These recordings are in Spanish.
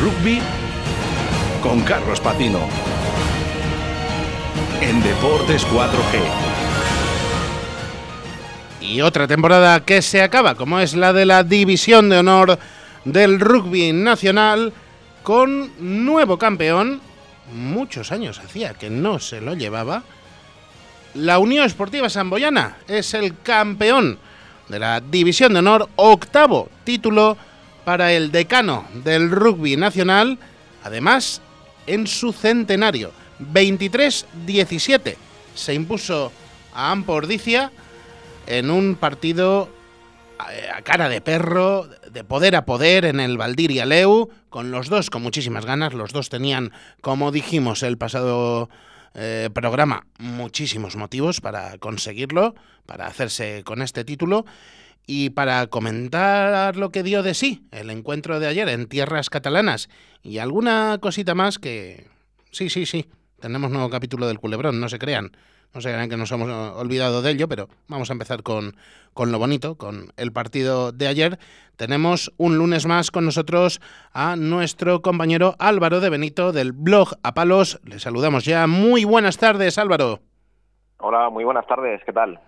rugby con Carlos Patino. En Deportes 4G. Y otra temporada que se acaba, como es la de la División de Honor del Rugby Nacional, con nuevo campeón. Muchos años hacía que no se lo llevaba. La Unión Esportiva Samboyana es el campeón de la División de Honor, octavo título para el decano del rugby nacional, además en su centenario, 23-17. Se impuso a Ampordicia en un partido eh, a cara de perro, de poder a poder en el Valdiria Leu, con los dos con muchísimas ganas, los dos tenían, como dijimos el pasado eh, programa, muchísimos motivos para conseguirlo, para hacerse con este título y para comentar lo que dio de sí el encuentro de ayer en tierras catalanas y alguna cosita más que... Sí, sí, sí, tenemos nuevo capítulo del culebrón, no se crean. No se crean que nos hemos olvidado de ello, pero vamos a empezar con, con lo bonito, con el partido de ayer. Tenemos un lunes más con nosotros a nuestro compañero Álvaro de Benito del blog A Palos. Le saludamos ya. Muy buenas tardes, Álvaro. Hola, muy buenas tardes, ¿qué tal?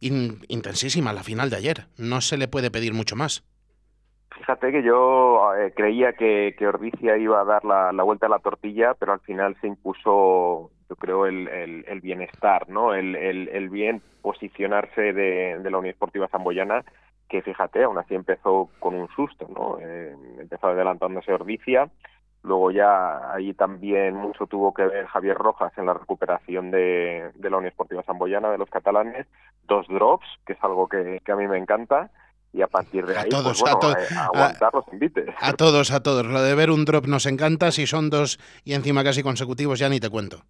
Intensísima la final de ayer. No se le puede pedir mucho más. Fíjate que yo eh, creía que, que iba a dar la, vuelta a la tortilla, pero al final se impuso, yo creo, el, bienestar, ¿no? El, bien posicionarse de, de la Unión Esportiva Zamboyana, que fíjate, aún así empezó con un susto, ¿no? Eh, empezó adelantándose Ordicia, Luego ya ahí también mucho tuvo que ver Javier Rojas en la recuperación de, la Unión Esportiva Samboyana de los catalanes, dos drops, que es algo que, a mí me encanta, y a partir de ahí, todos, pues, bueno, a, aguantar los invites. A todos, a todos. Lo de ver un drop nos encanta, si son dos y encima casi consecutivos ya ni te cuento.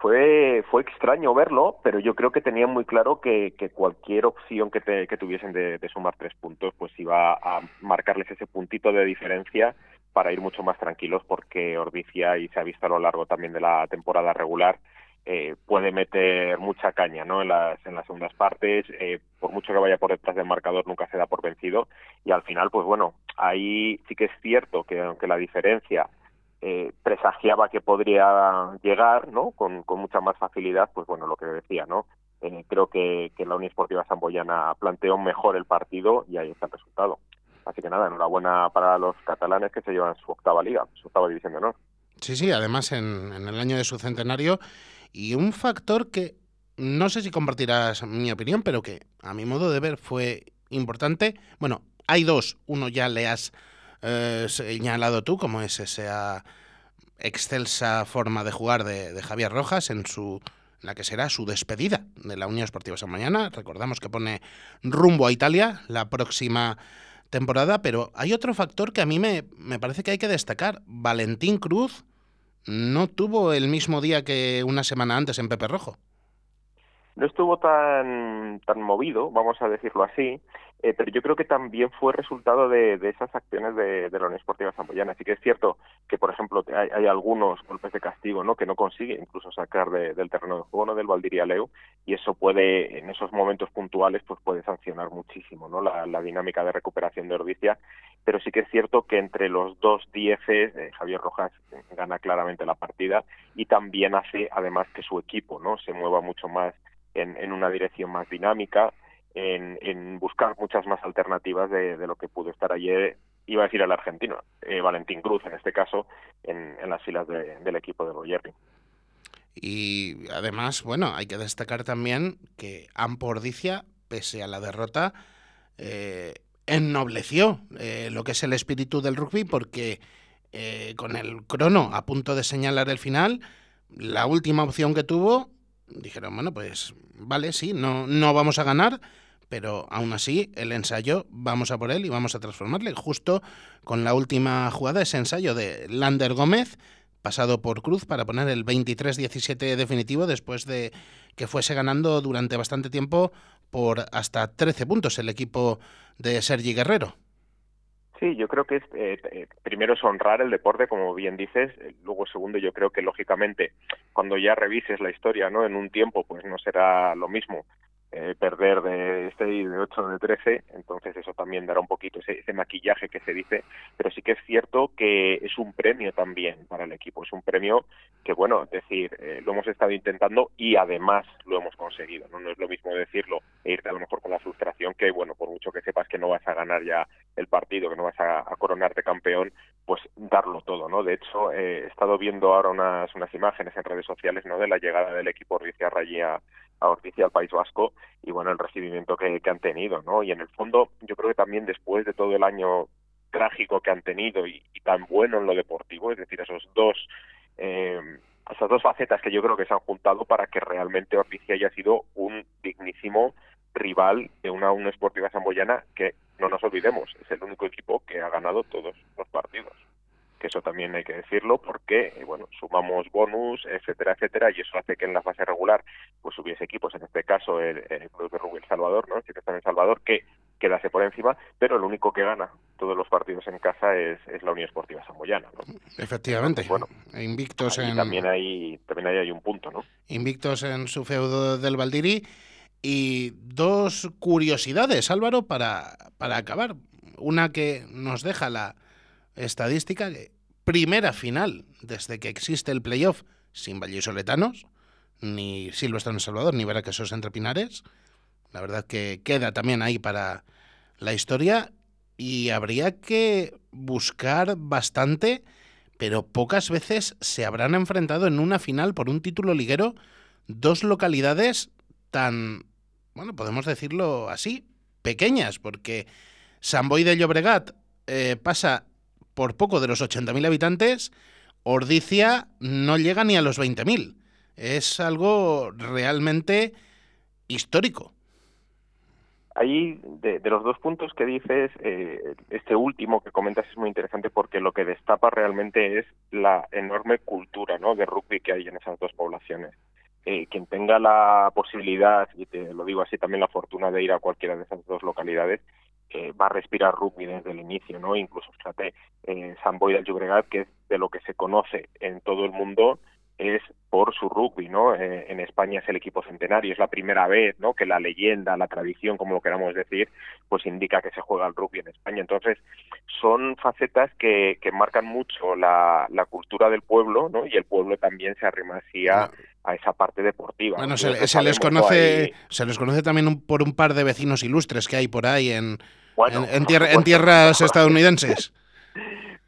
Fue, fue extraño verlo, pero yo creo que tenían muy claro que, cualquier opción que, que tuviesen de, de, sumar tres puntos, pues iba a marcarles ese puntito de diferencia para ir mucho más tranquilos porque Ordicia, y se ha visto a lo largo también de la temporada regular, eh, puede meter mucha caña ¿no? en, las, en las segundas partes, eh, por mucho que vaya por detrás del marcador nunca se da por vencido y al final pues bueno, ahí sí que es cierto que aunque la diferencia eh, presagiaba que podría llegar ¿no? Con, con, mucha más facilidad, pues bueno, lo que decía, ¿no? Eh, creo que, que la Unión Esportiva Samboyana planteó mejor el partido y ahí está el resultado. Así que nada, enhorabuena para los catalanes que se llevan su octava liga, su octava división de honor. Sí, sí, además en, el año de su centenario. Y un factor que no sé si compartirás mi opinión, pero que a mi modo de ver fue importante. Bueno, hay dos. Uno ya le has eh, señalado tú, como es esa excelsa forma de jugar de, Javier Rojas en su la que será su despedida de la Unión Esportiva San Mañana. Recordamos que pone rumbo a Italia la próxima temporada, pero hay otro factor que a mí me, me parece que hay que destacar. Valentín Cruz no tuvo el mismo día que una semana antes en Pepe Rojo no estuvo tan, tan movido, vamos a decirlo así, eh, pero yo creo que también fue resultado de, esas acciones de, de la Unión Esportiva Zamboyana. Así que es cierto que, por ejemplo, hay, algunos golpes de castigo ¿no? que no consigue incluso sacar del terreno de juego ¿no? del Valdiria Leu y eso puede, en esos momentos puntuales, pues puede sancionar muchísimo ¿no? la, dinámica de recuperación de Ordicia. Pero sí que es cierto que entre los dos dieces, eh, Javier Rojas gana claramente la partida y también hace, además, que su equipo no se mueva mucho más en, una dirección más dinámica, en, buscar muchas más alternativas de, lo que pudo estar ayer, iba a decir el argentino, eh, Valentín Cruz en este caso, en, las filas del equipo de Roger. Y además, bueno, hay que destacar también que Ampordicia, pese a la derrota, eh, ennobleció eh, lo que es el espíritu del rugby porque con el crono a punto de señalar el final, la última opción que tuvo dijeron, bueno, pues vale, sí, no, no vamos a ganar, pero aún así el ensayo vamos a por él y vamos a transformarle. Justo con la última jugada, ese ensayo de Lander Gómez, pasado por Cruz para poner el 23-17 definitivo después de que fuese ganando durante bastante tiempo por hasta 13 puntos el equipo de Sergi Guerrero. Sí, yo creo que es, eh, eh, primero es honrar el deporte, como bien dices. Eh, luego, segundo, yo creo que lógicamente cuando ya revises la historia, ¿no? En un tiempo, pues no será lo mismo eh, perder de 6, de 8, de 13, entonces eso también dará un poquito ese, ese, maquillaje que se dice, pero sí que es cierto que es un premio también para el equipo, es un premio que, bueno, es decir, eh, lo hemos estado intentando y además lo hemos conseguido, ¿no? no es lo mismo decirlo e irte a lo mejor con la frustración que, bueno, por mucho que sepas que no vas a ganar ya el partido, que no vas a, coronarte campeón, pues darlo todo, ¿no? De hecho, eh, he estado viendo ahora unas, unas imágenes en redes sociales, ¿no?, de la llegada del equipo Ordicia Rayía a Orticia al País Vasco y bueno el recibimiento que, han tenido no y en el fondo yo creo que también después de todo el año trágico que han tenido y, tan bueno en lo deportivo es decir esos dos eh, esas dos facetas que yo creo que se han juntado para que realmente Orticia haya sido un dignísimo rival de una Unión Esportiva Samboyana que no nos olvidemos es el único equipo que ha ganado todos los partidos. Que eso también hay que decirlo porque eh, bueno sumamos bonus etcétera etcétera y eso hace que en la fase regular pues hubiese equipos en este caso el, club de el Salvador no que está en Salvador que quedase por encima pero el único que gana todos los partidos en casa es, la Unión Esportiva Samboyana ¿no? efectivamente. Bueno invictos en también hay también hay un punto no invictos en su feudo del Valdiri y dos curiosidades Álvaro para para acabar una que nos deja la estadística primera final desde que existe el playoff sin vallisoletanos, ni Silvestre en Salvador, ni Veraquesos entre Pinares. La verdad que queda también ahí para la historia y habría que buscar bastante, pero pocas veces se habrán enfrentado en una final por un título liguero dos localidades tan, bueno, podemos decirlo así, pequeñas, porque San Boy de Llobregat eh, pasa por poco de los 80.000 habitantes, Ordicia no llega ni a los 20.000. Es algo realmente histórico. Ahí, de, los dos puntos que dices, eh, este último que comentas es muy interesante porque lo que destapa realmente es la enorme cultura ¿no? de rugby que hay en esas dos poblaciones. Eh, quien tenga la posibilidad, y te lo digo así, también la fortuna de ir a cualquiera de esas dos localidades, va a respirar rugby desde el inicio, ¿no? Incluso, fíjate, eh, San Boy del Llobregat, que es de lo que se conoce en todo el mundo, es por su rugby, ¿no? Eh, en España es el equipo centenario, es la primera vez, ¿no? Que la leyenda, la tradición, como lo queramos decir, pues indica que se juega el rugby en España. Entonces, son facetas que, que marcan mucho la, la cultura del pueblo, ¿no? Y el pueblo también se arrima así a, esa parte deportiva. Bueno, se, les conoce, se les conoce también por un par de vecinos ilustres que hay por ahí en, en, tierras estadounidenses.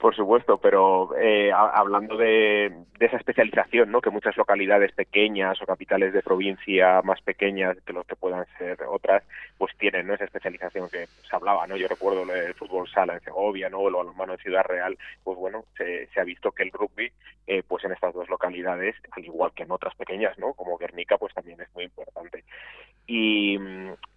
Por supuesto, pero eh, hablando de, esa especialización, ¿no? que muchas localidades pequeñas o capitales de provincia más pequeñas que lo que puedan ser otras, pues tienen ¿no? esa especialización que se hablaba. ¿no? Yo recuerdo el fútbol sala en Segovia, ¿no? o el balonmano en Ciudad Real, pues bueno, se, ha visto que el rugby, eh, pues en estas dos localidades, al igual que en otras pequeñas, ¿no? como Guernica, pues también es muy importante. Y,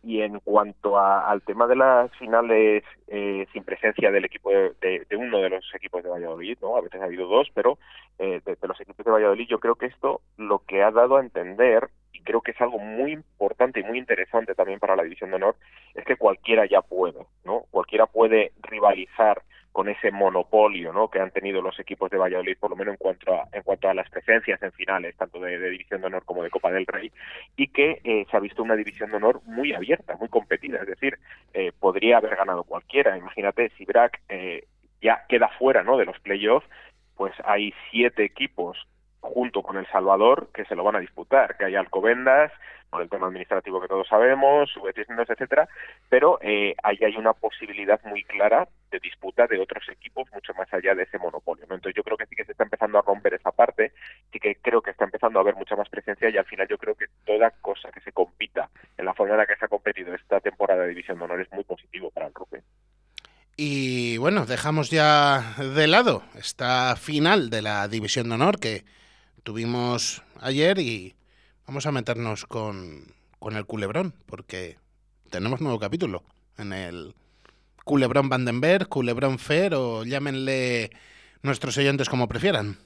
y en cuanto al tema de las finales eh, sin presencia del equipo de, de uno de los equipos de Valladolid, ¿no? A veces ha habido dos, pero eh, de, los equipos de Valladolid yo creo que esto lo que ha dado a entender y creo que es algo muy importante y muy interesante también para la división de honor es que cualquiera ya puede, ¿no? Cualquiera puede rivalizar con ese monopolio ¿no? que han tenido los equipos de Valladolid, por lo menos en cuanto a, en cuanto a las presencias en finales, tanto de, División de Honor como de Copa del Rey, y que eh, se ha visto una División de Honor muy abierta, muy competida, es decir, eh, podría haber ganado cualquiera. Imagínate si Brack eh, ya queda fuera ¿no? de los playoffs, pues hay siete equipos junto con El Salvador que se lo van a disputar, que hay Alcobendas, por el tema administrativo que todos sabemos, subvenciones, etcétera, pero eh, ahí hay una posibilidad muy clara de disputa de otros equipos mucho más allá de ese monopolio. ¿no? Entonces yo creo que sí que se está empezando a romper esa parte, sí que creo que está empezando a haber mucha más presencia y al final yo creo que toda cosa que se compita en la forma en la que se ha competido esta temporada de División de Honor es muy positivo para el rugby. Y bueno, dejamos ya de lado esta final de la División de Honor que tuvimos ayer y vamos a meternos con, con el culebrón, porque tenemos nuevo capítulo en el culebrón Vandenberg, culebrón Fer o llámenle nuestros oyentes como prefieran.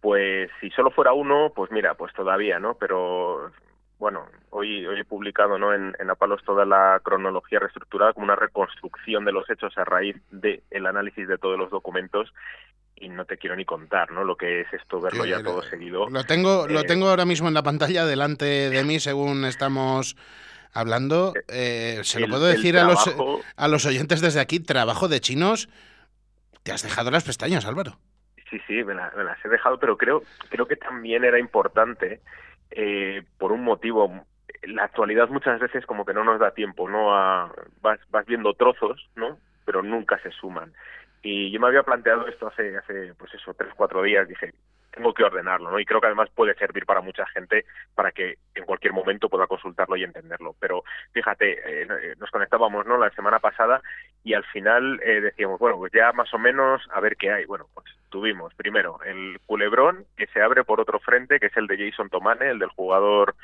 Pues si solo fuera uno, pues mira, pues todavía, ¿no? Pero bueno, hoy, hoy he publicado ¿no? en, en Apalos toda la cronología reestructurada como una reconstrucción de los hechos a raíz del el análisis de todos los documentos y no te quiero ni contar, ¿no? Lo que es esto, verlo ya todo seguido. Lo tengo, lo eh, tengo ahora mismo en la pantalla delante de mí según estamos hablando. Eh, se lo puedo decir a, los, a los oyentes desde aquí, trabajo de chinos. Te has dejado las pestañas, Álvaro. Sí, sí, me, las he dejado, pero creo, creo que también era importante eh, por un motivo. La actualidad muchas veces como que no nos da tiempo, ¿no? A, vas, vas viendo trozos, ¿no? Pero nunca se suman. Y yo me había planteado esto hace, hace pues eso, tres, cuatro días. Dije, tengo que ordenarlo, ¿no? Y creo que además puede servir para mucha gente para que en cualquier momento pueda consultarlo y entenderlo. Pero fíjate, eh, nos conectábamos, ¿no? La semana pasada y al final eh, decíamos, bueno, pues ya más o menos a ver qué hay. Bueno, pues tuvimos primero el culebrón que se abre por otro frente, que es el de Jason Tomane, el del jugador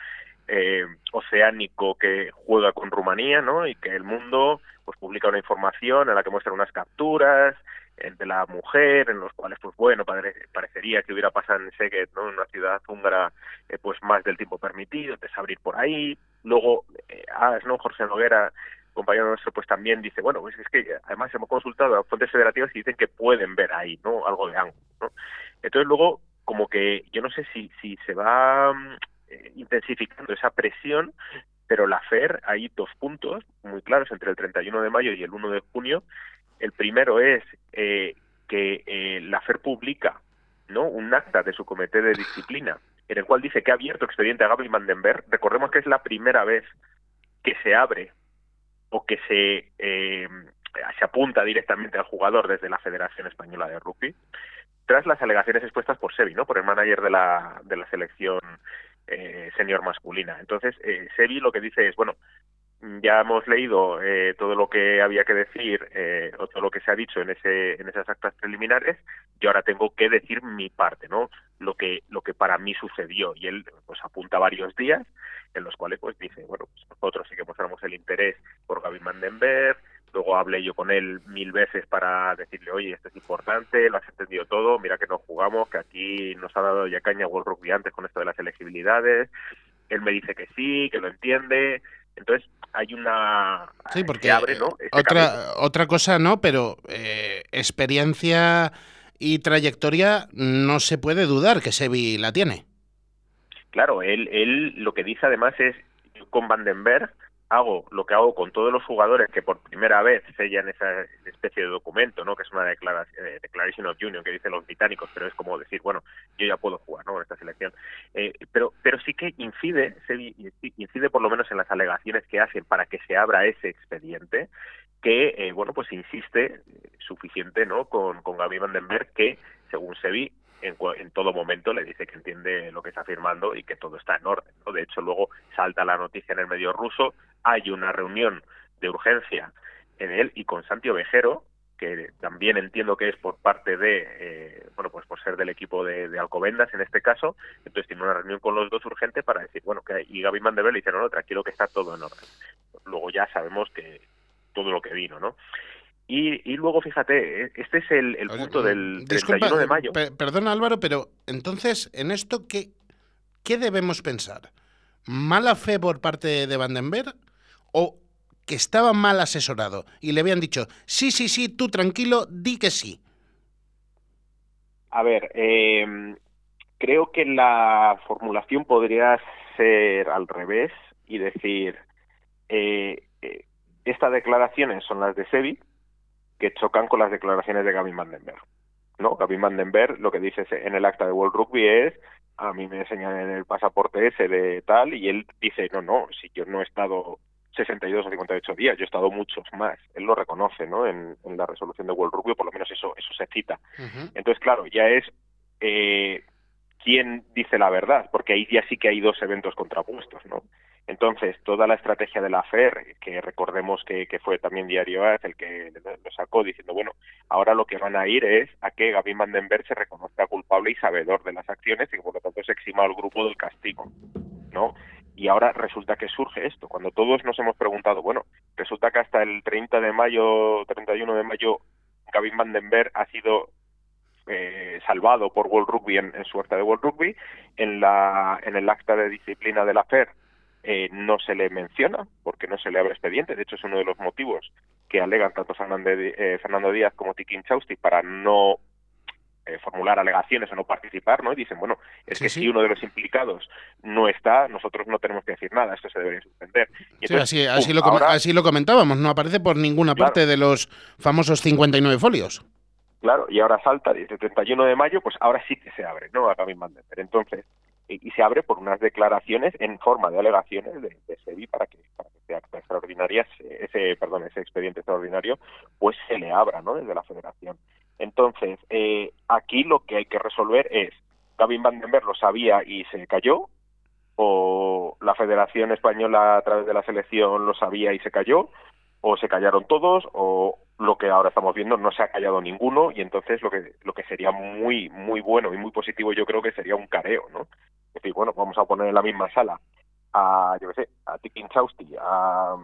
eh, oceánico que juega con Rumanía, ¿no? Y que el mundo pues publica una información en la que muestra unas capturas de la mujer, en los cuales, pues bueno, parecería que hubiera pasado en Szeged, ¿no? En una ciudad húngara, eh, pues más del tiempo permitido, de abrir por ahí. Luego, eh, ¿no? Jorge Noguera, compañero nuestro, pues también dice, bueno, pues es que además hemos consultado a fuentes federativas y dicen que pueden ver ahí, ¿no? Algo de ángulo, ¿no? Entonces luego, como que yo no sé si, si se va mm, eh, intensificando esa presión, pero la FER hay dos puntos muy claros entre el 31 de mayo y el 1 de junio el primero es eh, que eh, la FER publica ¿no? un acta de su comité de disciplina en el cual dice que ha abierto expediente a Gaby Mandenberg. Recordemos que es la primera vez que se abre o que se, eh, se apunta directamente al jugador desde la Federación Española de Rugby, tras las alegaciones expuestas por Sebi, ¿no? por el manager de la, de la selección eh, senior masculina. Entonces, eh, Sebi lo que dice es, bueno, ya hemos leído eh, todo lo que había que decir eh, o todo lo que se ha dicho en ese en esas actas preliminares y ahora tengo que decir mi parte no lo que lo que para mí sucedió. Y él pues apunta varios días en los cuales pues dice bueno pues nosotros sí que mostramos el interés por Gaby Mandenberg luego hablé yo con él mil veces para decirle oye esto es importante lo has entendido todo mira que no jugamos que aquí nos ha dado ya caña World Rugby antes con esto de las elegibilidades él me dice que sí que lo entiende entonces hay una sí porque abre, ¿no? Este otra otra cosa no pero eh, experiencia y trayectoria no se puede dudar que Sevi la tiene claro él él lo que dice además es con Vandenberg hago lo que hago con todos los jugadores que por primera vez sellan esa especie de documento, ¿no? Que es una declaración, eh, declaration of union que dicen los británicos, pero es como decir, bueno, yo ya puedo jugar, ¿no? En esta selección. Eh, pero, pero sí que incide, incide por lo menos en las alegaciones que hacen para que se abra ese expediente, que, eh, bueno, pues insiste suficiente, ¿no? Con, con Gaby Vandenberg, que, según Sevi, en, en, todo momento le dice que entiende lo que está firmando y que todo está en orden. De hecho, luego salta la noticia en el medio ruso, hay una reunión de urgencia en él y con Santi Ovejero, que también entiendo que es por parte de, eh, bueno, pues por ser del equipo de, Alcobendas en este caso, entonces tiene una reunión con los dos urgente para decir, bueno, que y Gaby Mandebel le dice, no, no, tranquilo que está todo en orden. Luego ya sabemos que todo lo que vino, ¿no? Y, y luego, fíjate, eh, este es el, punto del 31 de mayo. perdona Álvaro, pero entonces, en esto, ¿qué, ¿qué debemos pensar? ¿Mala fe por parte de Vandenberg? O que estaba mal asesorado y le habían dicho, sí, sí, sí, tú tranquilo, di que sí? A ver, eh, creo que la formulación podría ser al revés y decir, eh, eh, estas declaraciones son las de Sebi, que chocan con las declaraciones de Gavin Vandenberg. ¿no? Gavin Vandenberg lo que dice en el acta de World Rugby es a mí me enseñan en el pasaporte ese de tal y él dice no no si yo no he estado 62 o 58 días, yo he estado muchos más. Él lo reconoce, ¿no? En, la resolución de World Rugby, por lo menos eso, eso se cita. Entonces, claro, ya es eh, quién dice la verdad, porque ahí ya sí que hay dos eventos contrapuestos, ¿no? Entonces, toda la estrategia de la FER, que recordemos que, que fue también Diario AS el que lo sacó diciendo, bueno, ahora lo que van a ir es a que Gavin Vandenberg se reconozca culpable y sabedor de las acciones y que por lo tanto se exima al grupo del castigo, ¿no? Y ahora resulta que surge esto, cuando todos nos hemos preguntado, bueno, resulta que hasta el 30 de mayo, 31 de mayo, Gavin Vandenberg ha sido eh, salvado por World Rugby en, su suerte de World Rugby, en, la, en el acta de disciplina de la FER eh, no se le menciona porque no se le abre expediente. De hecho, es uno de los motivos que alegan tanto Fernando, eh, Fernando Díaz como Tikin Chausti para no formular alegaciones o no participar, ¿no? Y dicen, bueno, es que si uno de los implicados no está, nosotros no tenemos que decir nada, esto se debería suspender. sí, así, así, lo así, lo comentábamos, no aparece por ninguna parte de los famosos 59 folios. Claro, y ahora salta, dice 31 de mayo, pues ahora sí que se abre, ¿no? A Gavin Van Entonces, y, se abre por unas declaraciones en forma de alegaciones de, de SEBI para que, para que ese acta extraordinaria, ese, perdón, ese expediente extraordinario, pues se le abra, ¿no? Desde la Federación. Entonces, eh, aquí lo que hay que resolver es, Gavin Van lo sabía y se cayó, o la Federación Española a través de la selección lo sabía y se cayó, o se callaron todos, o lo que ahora estamos viendo no se ha callado ninguno y entonces lo que lo que sería muy muy bueno y muy positivo yo creo que sería un careo no es decir bueno vamos a poner en la misma sala a yo qué sé a Tikin Chausti a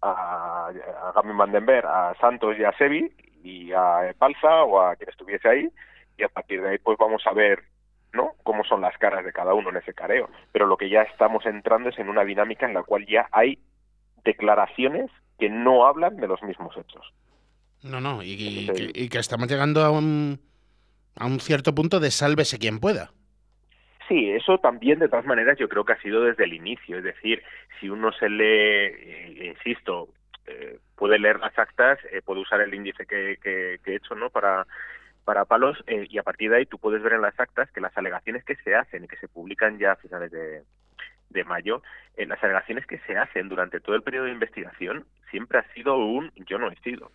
a, a Gamin Vandenberg a Santos y a Sevi y a Balsa o a quien estuviese ahí y a partir de ahí pues vamos a ver ¿no? cómo son las caras de cada uno en ese careo pero lo que ya estamos entrando es en una dinámica en la cual ya hay declaraciones que no hablan de los mismos hechos no, no, y, que, estamos llegando a un, a un cierto punto de sálvese quien pueda. Sí, eso también de todas maneras yo creo que ha sido desde el inicio, es decir, si uno se lee, eh, insisto, eh, puede leer las actas, eh, puede usar el índice que, que, he hecho, ¿no? Para para palos y a partir de ahí tú puedes ver en las actas que las alegaciones que se hacen y que se publican ya a finales de, de mayo, las alegaciones que se hacen durante todo el periodo de investigación siempre ha sido un yo no he sido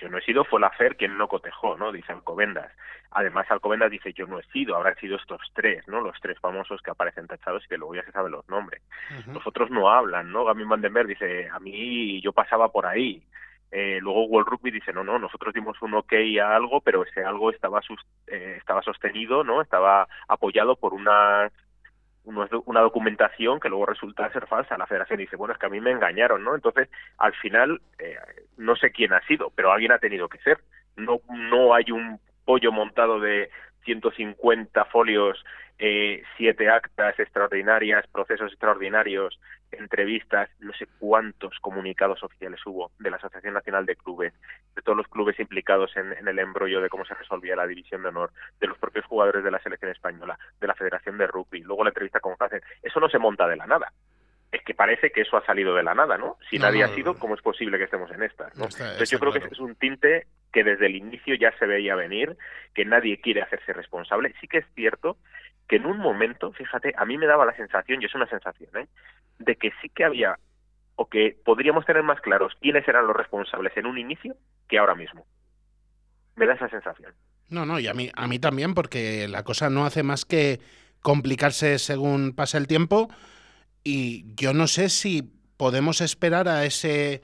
yo no he sido, fue la FER quien no cotejó, ¿no? Dice Alcobendas. Además, Alcobendas dice, yo no he sido, habrán sido estos tres, ¿no? Los tres famosos que aparecen tachados y que luego ya se saben los nombres. Los otros no hablan, ¿no? Gamin Vandenberg dice, a mí yo pasaba por ahí. Eh, luego World Rugby dice, no, no, nosotros dimos un ok a algo, pero ese algo estaba, eh, estaba sostenido, ¿no? Estaba apoyado por unas una documentación que luego resulta ser falsa. La federación dice, bueno, es que a mí me engañaron, ¿no? Entonces, al final, eh, no sé quién ha sido, pero alguien ha tenido que ser. No, no hay un pollo montado de 150 folios, eh, siete actas extraordinarias, procesos extraordinarios, entrevistas, no sé cuántos comunicados oficiales hubo de la Asociación Nacional de Clubes, de todos los clubes implicados en, el embrollo de cómo se resolvía la división de honor, de los propios jugadores de la selección española, de la Federación de Rugby, luego la entrevista con Hacen. Eso no se monta de la nada. Es que parece que eso ha salido de la nada, ¿no? Si nadie ha sido, ¿cómo es posible que estemos en esta? Entonces yo creo que es un tinte que desde el inicio ya se veía venir, que nadie quiere hacerse responsable. Sí que es cierto que en un momento, fíjate, a mí me daba la sensación, y es una sensación, ¿eh? De que sí que había, o que podríamos tener más claros quiénes eran los responsables en un inicio que ahora mismo. Me da esa sensación. No, no, y a mí, a mí también, porque la cosa no hace más que complicarse según pasa el tiempo, y yo no sé si podemos esperar a ese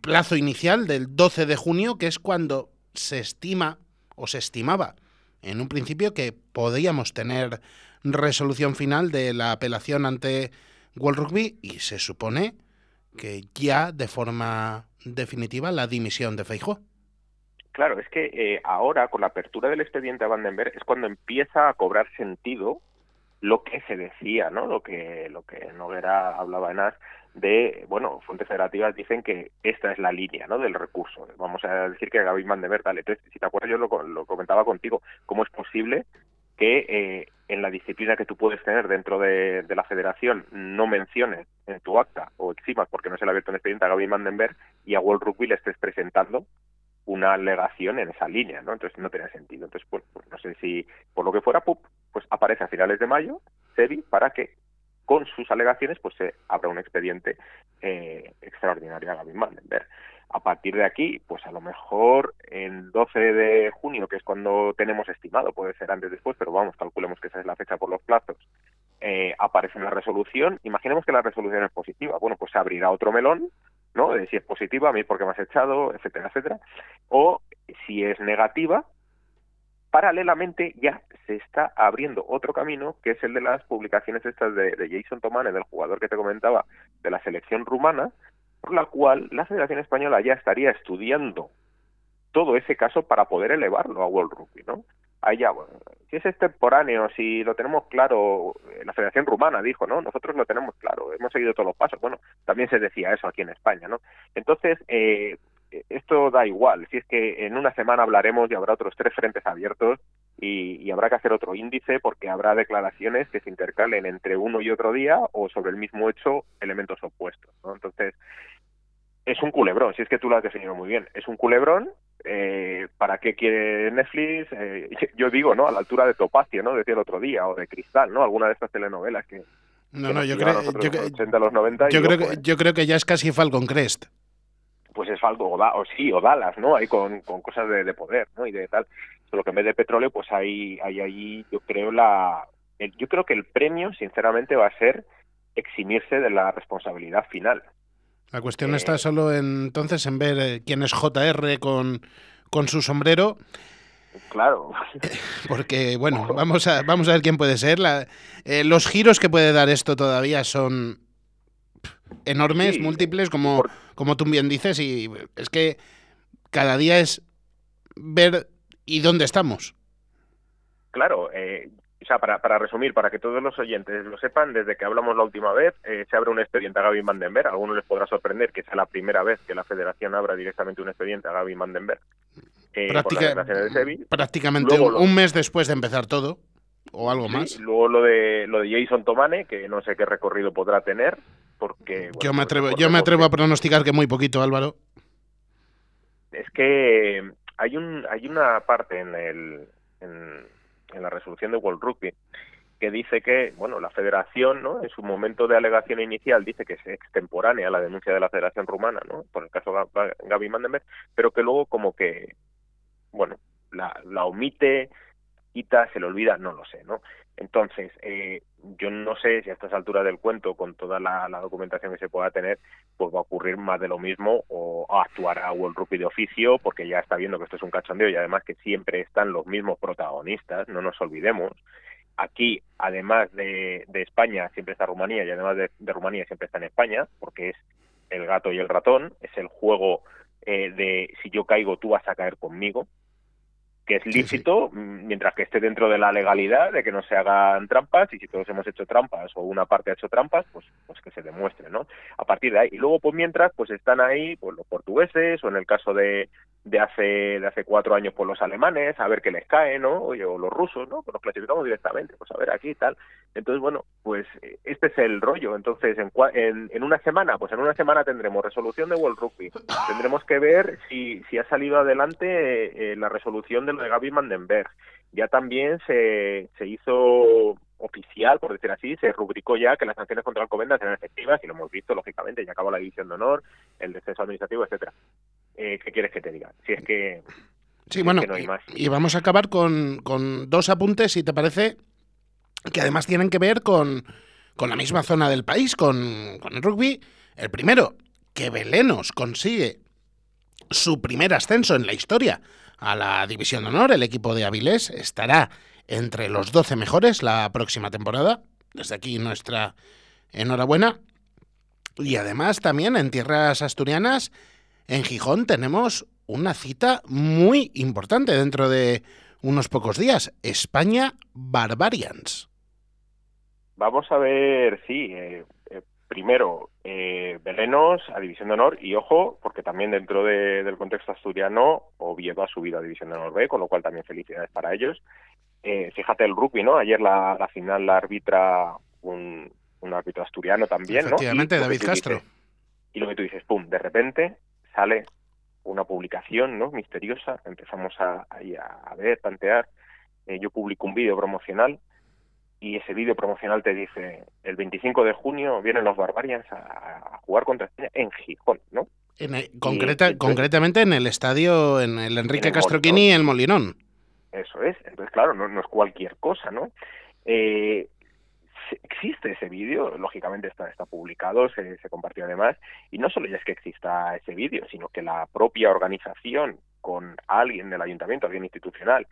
plazo inicial del 12 de junio, que es cuando se estima o se estimaba en un principio que podíamos tener resolución final de la apelación ante World Rugby y se supone que ya de forma definitiva la dimisión de Feijóo. Claro, es que eh, ahora con la apertura del expediente a Vandenberg es cuando empieza a cobrar sentido lo que se decía, ¿no? Lo que lo que Noguera hablaba en AS de, bueno, fuentes federativas dicen que esta es la línea, ¿no? Del recurso. Vamos a decir que Gaby Mandever, tal. Entonces, si te acuerdas, yo lo, lo comentaba contigo, cómo es posible que eh, en la disciplina que tú puedes tener dentro de, la federación no menciones en tu acta o eximas porque no se le ha abierto un expediente a Gaby Mandenberg y a World Rugby le estés presentando una alegación en esa línea, ¿no? Entonces no tenía sentido. Entonces, pues, pues no sé si por lo que fuera, pues aparece a finales de mayo SEBI para que con sus alegaciones pues se abra un expediente eh, extraordinario a Gavin Vandenberg. A partir de aquí, pues a lo mejor en 12 de junio, que es cuando tenemos estimado, puede ser antes o después, pero vamos, calculemos que esa es la fecha por los plazos, eh, aparece una resolución. Imaginemos que la resolución es positiva. Bueno, pues se abrirá otro melón ¿no? De si es positiva, a mí porque me has echado, etcétera, etcétera. O si es negativa, paralelamente ya se está abriendo otro camino, que es el de las publicaciones estas de, Jason Tomane, del jugador que te comentaba, de la selección rumana, por la cual la Federación Española ya estaría estudiando todo ese caso para poder elevarlo a World Rugby, ¿no? allá, si es extemporáneo, si lo tenemos claro, la Federación Rumana dijo, ¿no? Nosotros lo tenemos claro, hemos seguido todos los pasos. Bueno, también se decía eso aquí en España, ¿no? Entonces, eh, esto da igual, si es que en una semana hablaremos y habrá otros tres frentes abiertos y, habrá que hacer otro índice porque habrá declaraciones que se intercalen entre uno y otro día o sobre el mismo hecho elementos opuestos. ¿no? Entonces, es un culebrón, si es que tú lo has definido muy bien, es un culebrón. Eh, ¿Para qué quiere Netflix? Eh, yo digo, ¿no? A la altura de Topacio, ¿no? Decía el otro día, o de Cristal, ¿no? Alguna de estas telenovelas que. No, no, yo creo, yo, los 90 yo, creo que, ¿eh? yo creo que ya es casi Falcon Crest pues es algo, o, sí, o Dallas, ¿no? Ahí con, con cosas de, poder, ¿no? Y de tal. Solo que en vez de petróleo, pues hay, hay ahí, yo creo, la. yo creo que el premio, sinceramente, va a ser eximirse de la responsabilidad final. La cuestión eh, está solo entonces en ver eh, quién es JR con, con su sombrero. Claro. Porque, bueno, vamos a, vamos a ver quién puede ser. La, eh, los giros que puede dar esto todavía son enormes, múltiples, como, como tú bien dices, y es que cada día es ver y dónde estamos. Claro, eh, o sea, para, para resumir, para que todos los oyentes lo sepan, desde que hablamos la última vez, eh, se abre un expediente a Gaby Vandenberg. A algunos les podrá sorprender que sea la primera vez que la federación abra directamente un expediente a Gaby Vandenberg. Eh, prácticamente un, mes después de empezar todo, o algo más. Luego lo de, lo de Jason Tomane, que no sé qué recorrido podrá tener porque... yo me atrevo, yo me atrevo a pronosticar que muy poquito, Álvaro. Es que hay, un, hay una parte en, el, en, la resolución de World Rugby que dice que, bueno, la federación, ¿no? En su momento de alegación inicial dice que es extemporánea la denuncia de la federación rumana, ¿no? Por el caso Gaby Mandenberg, pero que luego como que, bueno, la, la omite, quita, se le olvida, no lo sé, ¿no? Entonces, eh, yo no sé si a estas alturas del cuento, con toda la, documentación que se pueda tener, pues va a ocurrir más de lo mismo o actuará World Rugby de oficio, porque ya está viendo que esto es un cachondeo y además que siempre están los mismos protagonistas, no nos olvidemos. Aquí, además de, España, siempre está Rumanía y además de, Rumanía siempre está en España, porque es el gato y el ratón, es el juego eh, de si yo caigo tú vas a caer conmigo, que es lícito mientras que esté dentro de la legalidad de que no se hagan trampas y si todos hemos hecho trampas o una parte ha hecho trampas pues pues que se demuestre no a partir de ahí. Y luego pues mientras pues están ahí pues los portugueses o en el caso de de hace de hace cuatro años por los alemanes a ver qué les cae no o los rusos no pues los clasificamos directamente pues a ver aquí y tal. Entonces bueno pues este es el rollo. Entonces en, en, en una semana pues en una semana tendremos resolución de World Rugby. Tendremos que ver si si ha salido adelante eh, la resolución de lo de Gaby Mandenberg. Ya también se se hizo oficial, por decir así, se rubricó ya que las sanciones contra Alcobendas eran efectivas y lo hemos visto, lógicamente, ya acabó la división de honor, el descenso administrativo, etcétera. Eh, ¿Qué quieres que te diga? Si es que... Sí, bueno, Y, vamos a acabar con, con, dos apuntes, si te parece, que además tienen que ver con, con la misma zona del país, con, con el rugby. El primero, que Belenos consigue su primer ascenso en la historia a la División de Honor. El equipo de Avilés estará entre los 12 mejores la próxima temporada. Desde aquí nuestra enhorabuena. Y además también en tierras asturianas, en Gijón, tenemos una cita muy importante dentro de unos pocos días. España Barbarians. Vamos a ver, sí, eh, eh, primero, eh, Belenos a División de Honor y ojo, porque también dentro del contexto asturiano, Oviedo ha subido a División de Honor B, con lo cual también felicidades para ellos. Eh, fíjate el rugby, ¿no? Ayer la, la final la arbitra un, un árbitro asturiano también, ¿no? Efectivamente, David Castro. y lo que tú dices, pum, de repente sale una publicación, ¿no? Misteriosa, empezamos a, a, a ver, tantear. Eh, yo publico un vídeo promocional y ese vídeo promocional te dice el 25 de junio vienen los Barbarians a, jugar contra España en Gijón, ¿no? En concreta, concretamente en el estadio, en el Enrique Castroquini, el Molinón. Eso es. Entonces, claro, no, no es cualquier cosa, ¿no? Eh, existe ese vídeo, lógicamente está, está publicado, se, se compartió además, y no solo ya es que exista ese vídeo, sino que la propia organización con alguien del ayuntamiento, alguien institucional,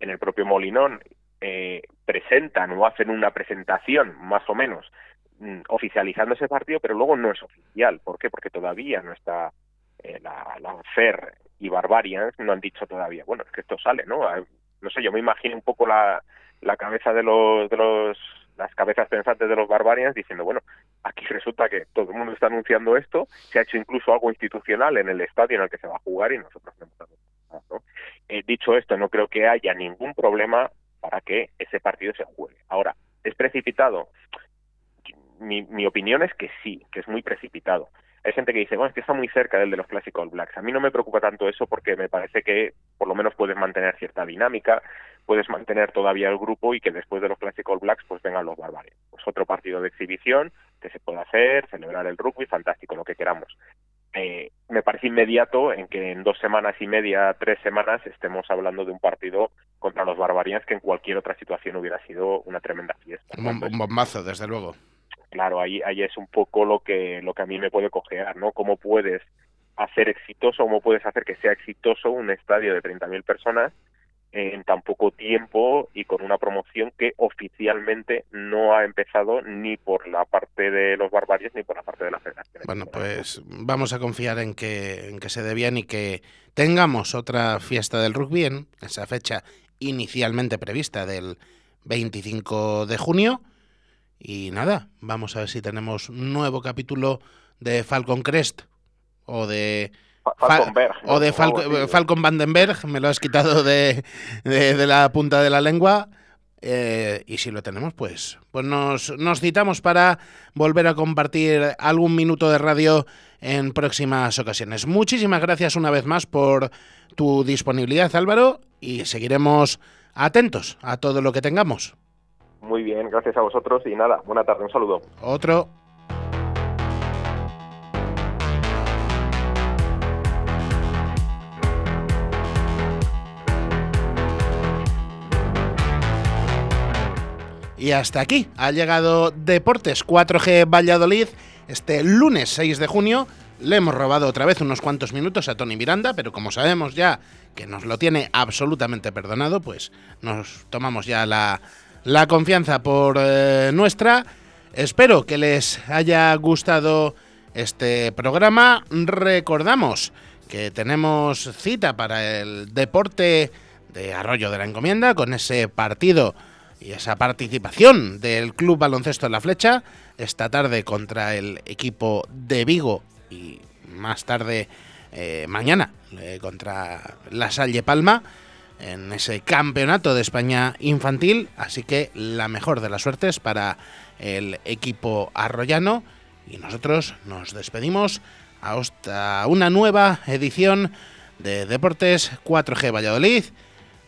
en el propio Molinón, eh, presentan o hacen una presentación más o menos mm, oficializando ese partido, pero luego no es oficial. ¿Por qué? Porque todavía no está eh, la, la FER y Barbarians no han dicho todavía, bueno, es que esto sale, ¿no? no sé, yo me imagino un poco la, la cabeza de los, de los las cabezas pensantes de los Barbarians diciendo, bueno, aquí resulta que todo el mundo está anunciando esto, se ha hecho incluso algo institucional en el estadio en el que se va a jugar y nosotros no hemos ¿no? Eh, dicho esto, no creo que haya ningún problema para que ese partido se juegue. Ahora, ¿es precipitado? Mi opinión es que sí, que es muy precipitado hay gente que dice, bueno, es que está muy cerca del de los Classic All Blacks. A mí no me preocupa tanto eso porque me parece que por lo menos puedes mantener cierta dinámica, puedes mantener todavía el grupo y que después de los Classic All Blacks pues vengan los Barbarians. Pues otro partido de exhibición que se puede hacer, celebrar el rugby, fantástico, lo que queramos. Eh, me parece inmediato en que en dos semanas y media, tres semanas, estemos hablando de un partido contra los Barbarians que en cualquier otra situación hubiera sido una tremenda fiesta. Un bombazo, desde luego claro, ahí, ahí es un poco lo que, lo que a mí me puede cojear, ¿no? ¿Cómo puedes hacer exitoso, cómo puedes hacer que sea exitoso un estadio de 30.000 personas en tan poco tiempo y con una promoción que oficialmente no ha empezado ni por la parte de los barbarios ni por la parte de la federación. Bueno, pues vamos a confiar en que, en que se dé bien y que tengamos otra fiesta del rugby en esa fecha inicialmente prevista del 25 de junio y nada, vamos a ver si tenemos un nuevo capítulo de Falcon Crest o de o de Falcon Vandenberg, me lo has quitado de, de, la punta de la lengua. Eh, y si lo tenemos, pues, pues nos, nos citamos para volver a compartir algún minuto de radio en próximas ocasiones. Muchísimas gracias una vez más por tu disponibilidad, Álvaro, y seguiremos atentos a todo lo que tengamos. Muy bien, gracias a vosotros y nada, buena tarde, un saludo. Otro. Y hasta aquí ha llegado Deportes 4G Valladolid este lunes 6 de junio. Le hemos robado otra vez unos cuantos minutos a Tony Miranda, pero como sabemos ya que nos lo tiene absolutamente perdonado, pues nos tomamos ya la, la confianza por eh, nuestra. Espero que les haya gustado este programa. Recordamos que tenemos cita para el deporte de Arroyo de la Encomienda con ese partido y esa participación del Club Baloncesto de la Flecha esta tarde contra el equipo de Vigo y más tarde eh, mañana eh, contra la Salle Palma en ese campeonato de España infantil. Así que la mejor de las suertes para el equipo arroyano. Y nosotros nos despedimos hasta una nueva edición de Deportes 4G Valladolid.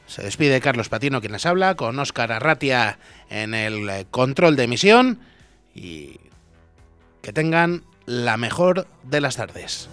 Se despide Carlos Patino quien les habla, con Óscar Arratia en el control de emisión. Y que tengan la mejor de las tardes.